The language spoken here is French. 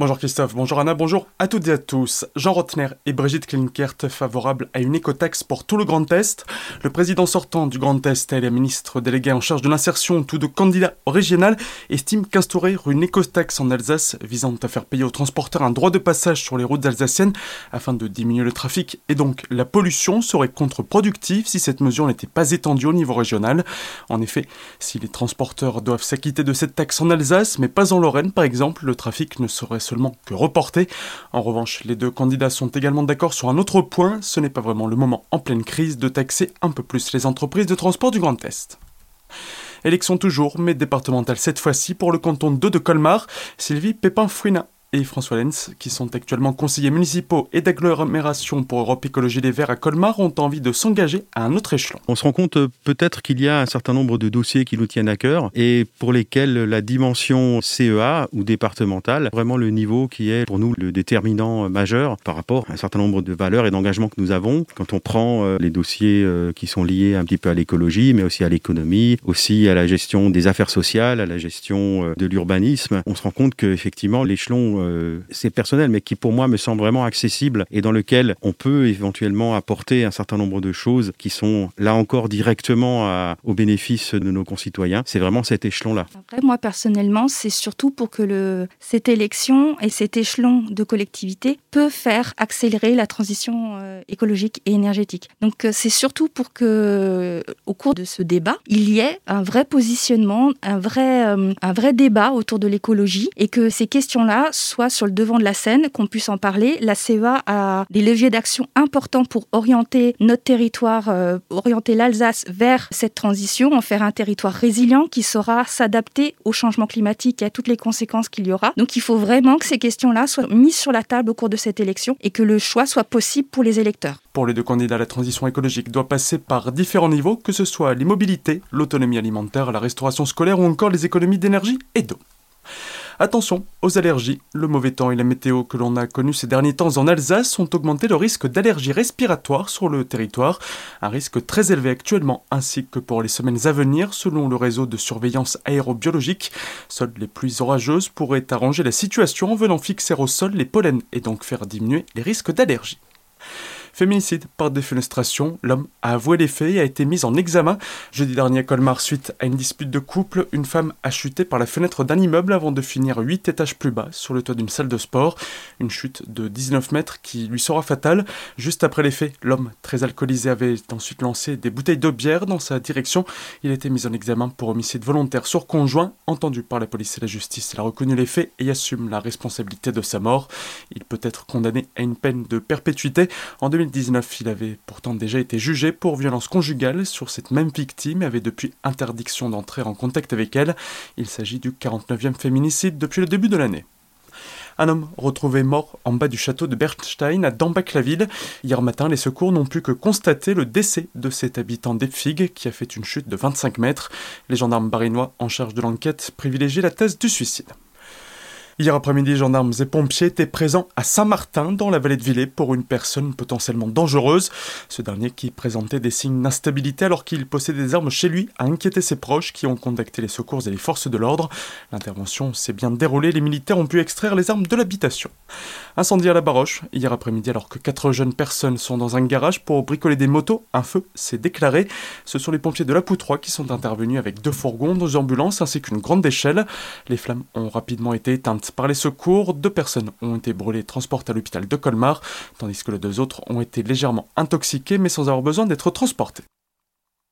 Bonjour Christophe, bonjour Anna, bonjour à toutes et à tous. Jean Rotner et Brigitte Klinkert favorables à une écotaxe pour tout le Grand Est. Le président sortant du Grand Est et la ministre déléguée en charge de l'insertion, tous deux candidats original, estiment qu'instaurer une écotaxe en Alsace visant à faire payer aux transporteurs un droit de passage sur les routes alsaciennes afin de diminuer le trafic et donc la pollution serait contre-productive si cette mesure n'était pas étendue au niveau régional. En effet, si les transporteurs doivent s'acquitter de cette taxe en Alsace mais pas en Lorraine par exemple, le trafic ne serait seulement que reporté. En revanche, les deux candidats sont également d'accord sur un autre point, ce n'est pas vraiment le moment en pleine crise de taxer un peu plus les entreprises de transport du Grand Est. Élection toujours, mais départementale cette fois-ci pour le canton 2 de Colmar. Sylvie Pépin-Fouina et François Lenz, qui sont actuellement conseillers municipaux et d'agglomération pour Europe Écologie Les Verts à Colmar, ont envie de s'engager à un autre échelon. On se rend compte euh, peut-être qu'il y a un certain nombre de dossiers qui nous tiennent à cœur et pour lesquels la dimension CEA ou départementale, vraiment le niveau qui est pour nous le déterminant majeur par rapport à un certain nombre de valeurs et d'engagements que nous avons. Quand on prend euh, les dossiers euh, qui sont liés un petit peu à l'écologie, mais aussi à l'économie, aussi à la gestion des affaires sociales, à la gestion de l'urbanisme, on se rend compte qu'effectivement l'échelon euh, c'est personnel, mais qui pour moi me semble vraiment accessible et dans lequel on peut éventuellement apporter un certain nombre de choses qui sont là encore directement au bénéfice de nos concitoyens. C'est vraiment cet échelon-là. Moi personnellement, c'est surtout pour que cette élection et cet échelon de collectivité peut faire accélérer la transition euh, écologique et énergétique. Donc euh, c'est surtout pour que, au cours de ce débat, il y ait un vrai positionnement, un vrai, un vrai débat autour de l'écologie et que ces questions-là soit sur le devant de la scène, qu'on puisse en parler. La CEA a des leviers d'action importants pour orienter notre territoire, euh, orienter l'Alsace vers cette transition, en faire un territoire résilient qui saura s'adapter au changement climatique et à toutes les conséquences qu'il y aura. Donc il faut vraiment que ces questions-là soient mises sur la table au cours de cette élection et que le choix soit possible pour les électeurs. Pour les deux candidats, la transition écologique doit passer par différents niveaux, que ce soit l'immobilité, l'autonomie alimentaire, la restauration scolaire ou encore les économies d'énergie et d'eau. Attention aux allergies. Le mauvais temps et la météo que l'on a connu ces derniers temps en Alsace ont augmenté le risque d'allergies respiratoires sur le territoire. Un risque très élevé actuellement, ainsi que pour les semaines à venir, selon le réseau de surveillance aérobiologique. Seules les pluies orageuses pourraient arranger la situation en venant fixer au sol les pollens et donc faire diminuer les risques d'allergie. Féminicide par défenestration, l'homme a avoué les faits et a été mis en examen. Jeudi dernier à Colmar, suite à une dispute de couple, une femme a chuté par la fenêtre d'un immeuble avant de finir 8 étages plus bas sur le toit d'une salle de sport. Une chute de 19 mètres qui lui sera fatale. Juste après les faits, l'homme très alcoolisé avait ensuite lancé des bouteilles de bière dans sa direction. Il a été mis en examen pour homicide volontaire sur conjoint. Entendu par la police et la justice, il a reconnu les faits et assume la responsabilité de sa mort. Il peut être condamné à une peine de perpétuité. 2019, il avait pourtant déjà été jugé pour violence conjugale sur cette même victime et avait depuis interdiction d'entrer en contact avec elle. Il s'agit du 49e féminicide depuis le début de l'année. Un homme retrouvé mort en bas du château de Bernstein à Dambach-la-Ville. Hier matin, les secours n'ont pu que constater le décès de cet habitant d'Epfig qui a fait une chute de 25 mètres. Les gendarmes barinois en charge de l'enquête privilégient la thèse du suicide. Hier après-midi, gendarmes et pompiers étaient présents à Saint-Martin, dans la vallée de Villers, pour une personne potentiellement dangereuse. Ce dernier, qui présentait des signes d'instabilité alors qu'il possédait des armes chez lui, a inquiété ses proches qui ont contacté les secours et les forces de l'ordre. L'intervention s'est bien déroulée, les militaires ont pu extraire les armes de l'habitation. Incendie à la Baroche, hier après-midi, alors que quatre jeunes personnes sont dans un garage pour bricoler des motos, un feu s'est déclaré. Ce sont les pompiers de la Poutroie qui sont intervenus avec deux fourgons, deux ambulances ainsi qu'une grande échelle. Les flammes ont rapidement été éteintes par les secours. Deux personnes ont été brûlées et transportées à l'hôpital de Colmar, tandis que les deux autres ont été légèrement intoxiqués mais sans avoir besoin d'être transportés.